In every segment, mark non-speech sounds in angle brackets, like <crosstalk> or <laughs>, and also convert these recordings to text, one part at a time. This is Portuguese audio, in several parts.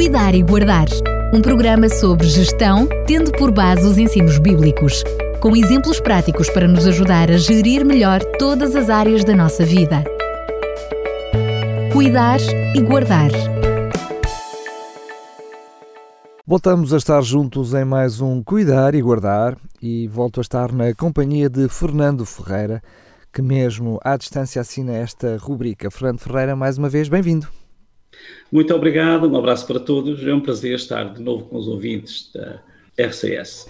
Cuidar e Guardar, um programa sobre gestão, tendo por base os ensinos bíblicos, com exemplos práticos para nos ajudar a gerir melhor todas as áreas da nossa vida. Cuidar e Guardar. Voltamos a estar juntos em mais um Cuidar e Guardar e volto a estar na companhia de Fernando Ferreira, que mesmo à distância assina esta rubrica. Fernando Ferreira, mais uma vez, bem-vindo. Muito obrigado, um abraço para todos. É um prazer estar de novo com os ouvintes da RCS.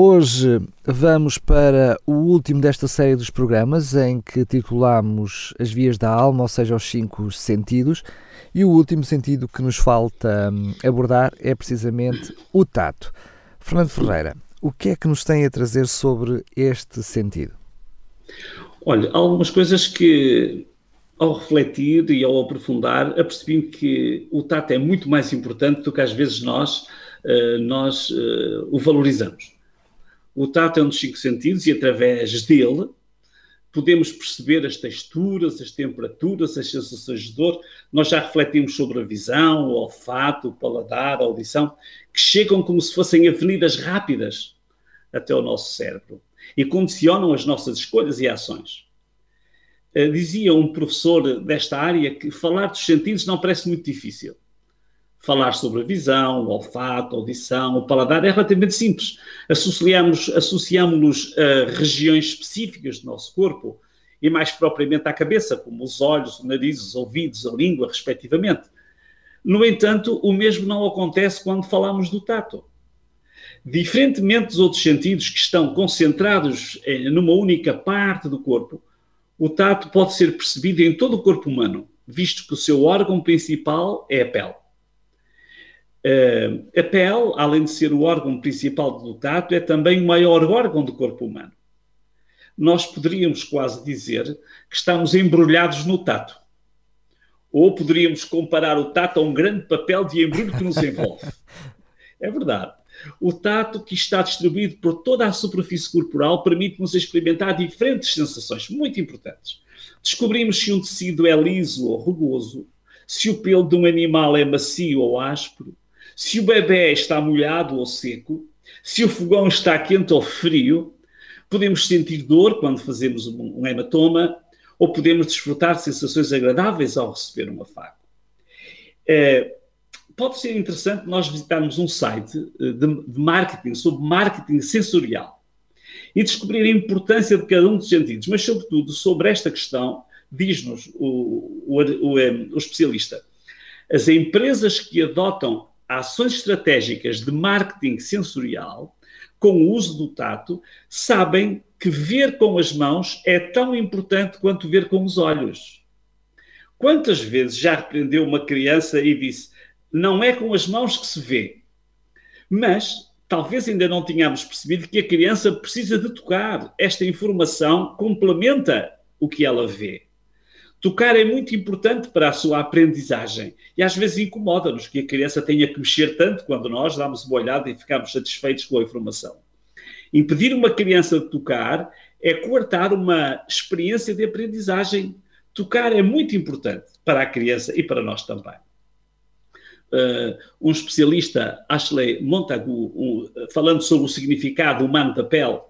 Hoje vamos para o último desta série dos programas em que titulamos As Vias da Alma, ou seja, os cinco sentidos. E o último sentido que nos falta hum, abordar é precisamente o tato. Fernando Ferreira, o que é que nos tem a trazer sobre este sentido? Olha, algumas coisas que ao refletir e ao aprofundar, apercebi-me que o tato é muito mais importante do que às vezes nós, uh, nós uh, o valorizamos. O tato é um dos cinco sentidos e através dele podemos perceber as texturas, as temperaturas, as sensações de dor. Nós já refletimos sobre a visão, o olfato, o paladar, a audição, que chegam como se fossem avenidas rápidas até o nosso cérebro e condicionam as nossas escolhas e ações. Uh, dizia um professor desta área que falar dos sentidos não parece muito difícil. Falar sobre a visão, o olfato, a audição, o paladar é relativamente simples. Associamos-nos associamos a regiões específicas do nosso corpo e mais propriamente à cabeça, como os olhos, o nariz, os ouvidos, a língua, respectivamente. No entanto, o mesmo não acontece quando falamos do tato. Diferentemente dos outros sentidos que estão concentrados numa única parte do corpo, o tato pode ser percebido em todo o corpo humano, visto que o seu órgão principal é a pele. Uh, a pele, além de ser o órgão principal do tato, é também o maior órgão do corpo humano. Nós poderíamos quase dizer que estamos embrulhados no tato. Ou poderíamos comparar o tato a um grande papel de embrulho que nos envolve. <laughs> É verdade. O tato, que está distribuído por toda a superfície corporal, permite-nos experimentar diferentes sensações muito importantes. Descobrimos se um tecido é liso ou rugoso, se o pelo de um animal é macio ou áspero, se o bebê está molhado ou seco, se o fogão está quente ou frio. Podemos sentir dor quando fazemos um hematoma ou podemos desfrutar de sensações agradáveis ao receber um afago. É, pode ser interessante nós visitarmos um site eh, de, de, marketing sobre marketing sensorial e descobrir a importância de cada um dos sentidos, mas, sobretudo, sobre esta questão, diz-nos o, o, o, eh, o especialista. As empresas que adotam ações estratégicas de marketing sensorial com o uso do tato sabem que ver com as mãos é tão importante quanto ver com os olhos. Quantas vezes já repreendeu uma criança e disse: não é com as mãos que se vê. Mas talvez ainda não tenhamos percebido que a criança precisa de tocar. Esta informação complementa o que ela vê. Tocar é muito importante para a sua aprendizagem e às vezes incomoda-nos que a criança tenha que mexer tanto quando nós damos uma olhada e ficamos satisfeitos com a informação. Impedir uma criança de tocar é coartar uma experiência de aprendizagem. Tocar é muito importante para a criança e para nós também um especialista, Ashley Montagu, um, falando sobre o significado humano da pele,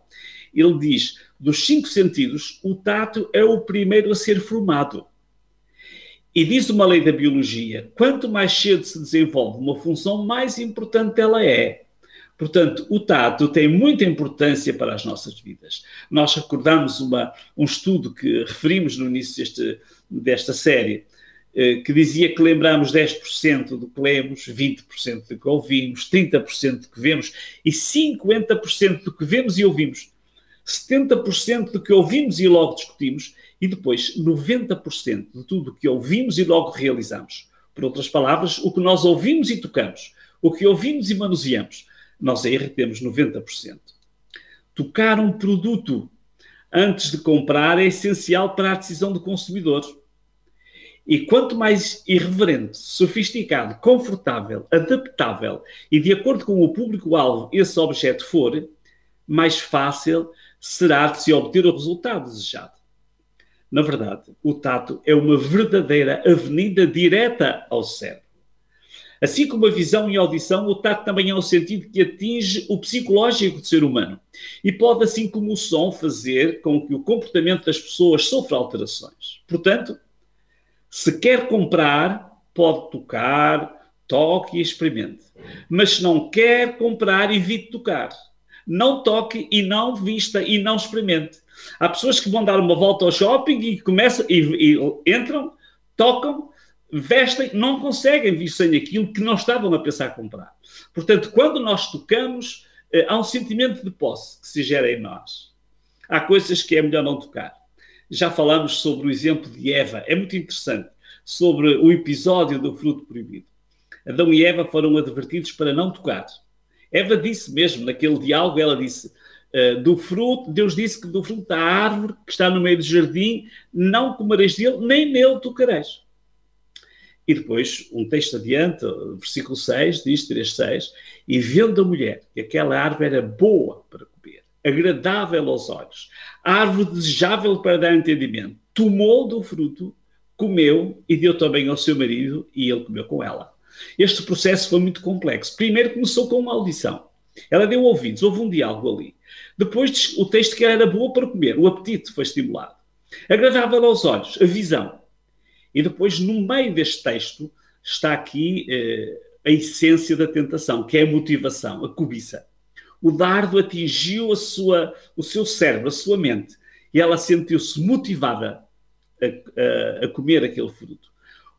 ele diz: dos cinco sentidos, o tato é o primeiro a ser formado. E diz uma lei da biologia: quanto mais cedo se desenvolve uma função, mais importante ela é. Portanto, o tato tem muita importância para as nossas vidas. Nós recordamos uma, um estudo que referimos no início deste, desta série, eh, que dizia que lembramos 10% do que lemos, 20% do que ouvimos, 30% do que vemos e 50% do que vemos e ouvimos, 70% do que ouvimos e logo discutimos e depois 90% de tudo o que ouvimos e logo realizamos. Por outras palavras, o que nós ouvimos e tocamos, o que ouvimos e manuseamos, nós aí retemos 90%. Tocar um produto antes de comprar é essencial para a decisão do consumidor e quanto mais irreverente, sofisticado, confortável, adaptável e de acordo com o público-alvo esse objeto for, mais fácil será de se obter o resultado desejado. Na verdade, o tato é uma verdadeira avenida direta ao cérebro. Assim como a visão e a audição, o tato também é um sentido que atinge o psicológico do ser humano e pode, assim como o som, fazer com que o comportamento das pessoas sofra alterações. Portanto, se quer comprar, pode tocar, toque e experimente. Mas se não quer comprar, evite tocar. Não toque e não vista e não experimente. Há pessoas que vão dar uma volta ao shopping e começam e, e entram, tocam vestem, não conseguem vir sem aquilo que não estavam a pensar comprar. Portanto, quando nós tocamos, eh, há um sentimento de posse que se gera em nós. Há coisas que é melhor não tocar. Já falamos sobre o exemplo de Eva, é muito interessante, sobre o episódio do fruto proibido. Adão e Eva foram advertidos para não tocar. Eva disse mesmo, naquele diálogo, ela disse: eh, do fruto, Deus disse que do fruto da árvore que está no meio do jardim, não comereis dele, nem nele tocareis. E depois, um texto adiante, versículo 6, diz 3, 6, e vendo a mulher que aquela árvore era boa para comer, agradável aos olhos, árvore desejável para dar entendimento, tomou do fruto, comeu e deu também ao seu marido e ele comeu com ela. Este processo foi muito complexo. Primeiro começou com uma audição. Ela deu ouvidos, houve um diálogo ali. Depois o texto que ela era boa para comer, o apetite foi estimulado. Agradável aos olhos, a visão. E depois, no meio deste texto, está aqui eh, a essência da tentação, que é a motivação, a cobiça. O dardo atingiu a sua, o seu cérebro, a sua mente, e ela sentiu-se motivada a, a, a comer aquele fruto.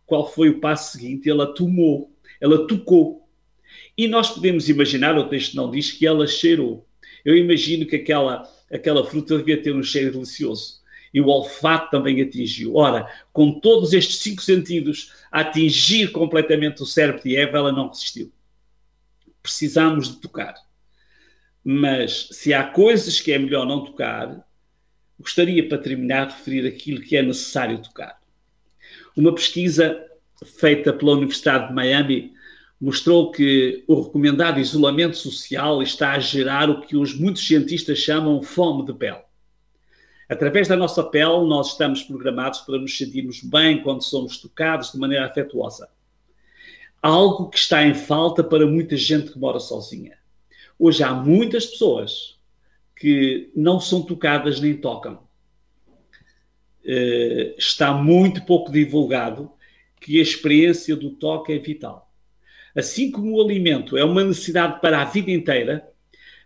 Qual foi o passo seguinte? Ela tomou, ela tocou. E nós podemos imaginar, o texto não diz que ela cheirou. Eu imagino que aquela, aquela fruta devia ter um cheiro delicioso e o olfato também atingiu. Ora, com todos estes cinco sentidos a atingir completamente o cérebro de Eva, ela não resistiu. Precisamos de tocar. Mas se há coisas que é melhor não tocar, gostaria, para terminar, de referir aquilo que é necessário tocar. Uma pesquisa feita pela Universidade de Miami mostrou que o recomendado isolamento social está a gerar o que os muitos cientistas chamam fome de pele. Através da nossa pele, nós estamos programados para nos sentirmos bem quando somos tocados de maneira afetuosa. Algo que está em falta para muita gente que mora sozinha. Hoje há muitas pessoas que não são tocadas nem tocam. Uh, está muito pouco divulgado que a experiência do toque é vital. Assim como o alimento é uma necessidade para a vida inteira,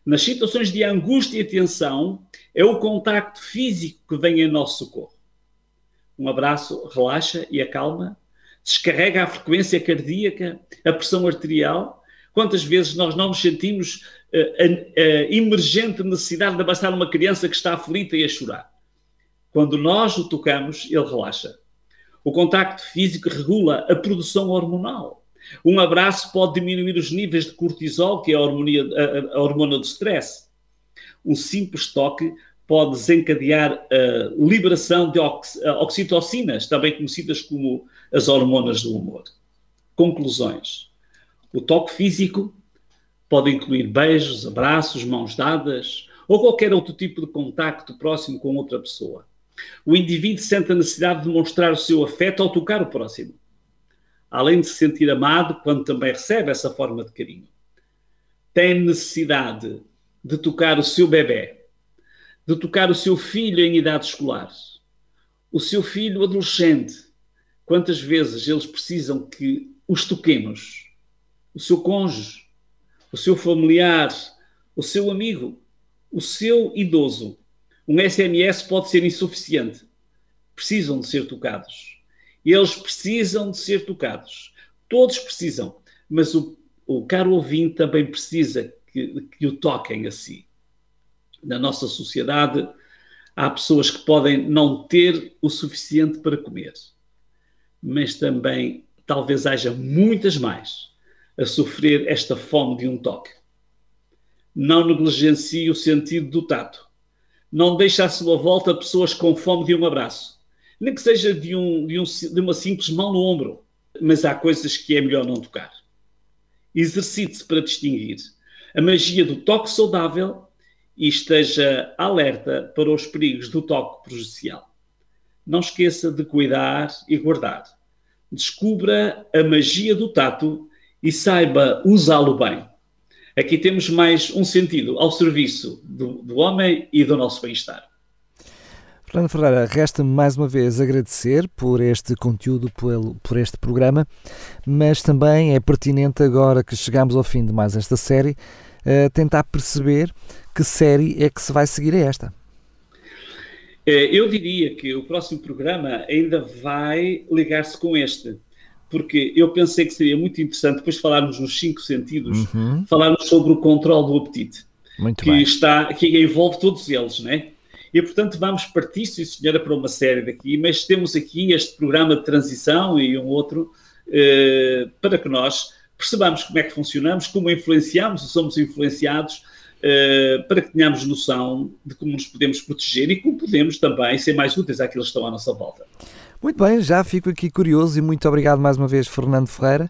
nas situações de angústia e tensão, é o contacto físico que vem em nosso socorro. Um abraço relaxa e acalma, descarrega a frequência cardíaca, a pressão arterial. Quantas vezes nós não nos sentimos uh, uh, emergente necessidade de abraçar uma criança que está aflita e a chorar? Quando nós o tocamos, ele relaxa. O contacto físico regula a produção hormonal. Um abraço pode diminuir os níveis de cortisol, que é a, hormonia, a, a hormona do stress. Um simples toque pode desencadear a liberação de ox, oxitocinas, também conhecidas como as hormonas do humor. Conclusões. O toque físico pode incluir beijos, abraços, mãos dadas ou qualquer outro tipo de contacto próximo com outra pessoa. O indivíduo sente a necessidade de demonstrar o seu afeto ao tocar o próximo além de se sentir amado, quando também recebe essa forma de carinho. Tem necessidade de tocar o seu bebê, de tocar o seu filho em idade escolar, o seu filho adolescente. Quantas vezes eles precisam que os toquemos? O seu cônjuge, o seu familiar, o seu amigo, o seu idoso. Um SMS pode ser insuficiente. Precisam de ser tocados. Eles precisam de ser tocados. Todos precisam. Mas o, o caro ouvinte também precisa que, que o toquem a si. Na nossa sociedade, há pessoas que podem não ter o suficiente para comer. Mas também talvez haja muitas mais a sofrer esta fome de um toque. Não negligencie o sentido do tato. Não deixe à sua volta pessoas com fome de um abraço nem que seja de, um, de, um, de uma simples mão no ombro, mas há coisas que é melhor não tocar. Exercite-se para distinguir a magia do toque saudável e esteja alerta para os perigos do toque prejudicial. Não esqueça de cuidar e guardar. Descubra a magia do tato e saiba usá-lo bem. Aqui temos mais um sentido ao serviço do, do homem e do nosso bem-estar. Fernando Ferreira, resta-me mais uma vez agradecer por este conteúdo, por, por este programa, mas também é pertinente agora que chegamos ao fim de mais esta série, uh, tentar perceber que série é que se vai seguir a esta. Eh, eu diria que o próximo programa ainda vai ligar-se com este, porque eu pensei que seria muito interessante, depois de falarmos nos cinco sentidos, uhum. falarmos sobre o controle do apetite, muito que, bem. está, que envolve todos eles, né? E, portanto, vamos partir, sim senhora, para uma série daqui, mas temos aqui este programa de transição e um outro eh, para que nós percebamos como é que funcionamos, como influenciamos, somos influenciados uh, para que tenhamos noção de como nos podemos proteger e como podemos também ser mais úteis àqueles que estão à nossa volta. Muito bem, já fico aqui curioso e muito obrigado mais uma vez, Fernando Ferreira.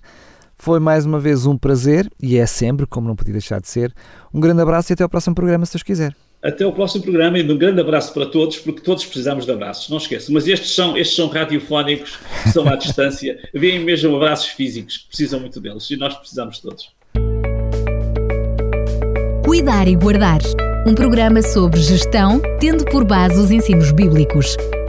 Foi mais uma vez um prazer e é sempre, como não podia deixar de ser. Um grande abraço e até ao próximo programa, se Deus quiser. Até o próximo programa e um grande abraço para todos, porque todos precisamos de abraços, não esqueçam. Mas estes são, estes são radiofónicos, são à <laughs> distância, vêm mesmo abraços físicos, precisam muito deles e nós precisamos todos. Cuidar e Guardar um programa sobre gestão, tendo por base os ensinos bíblicos,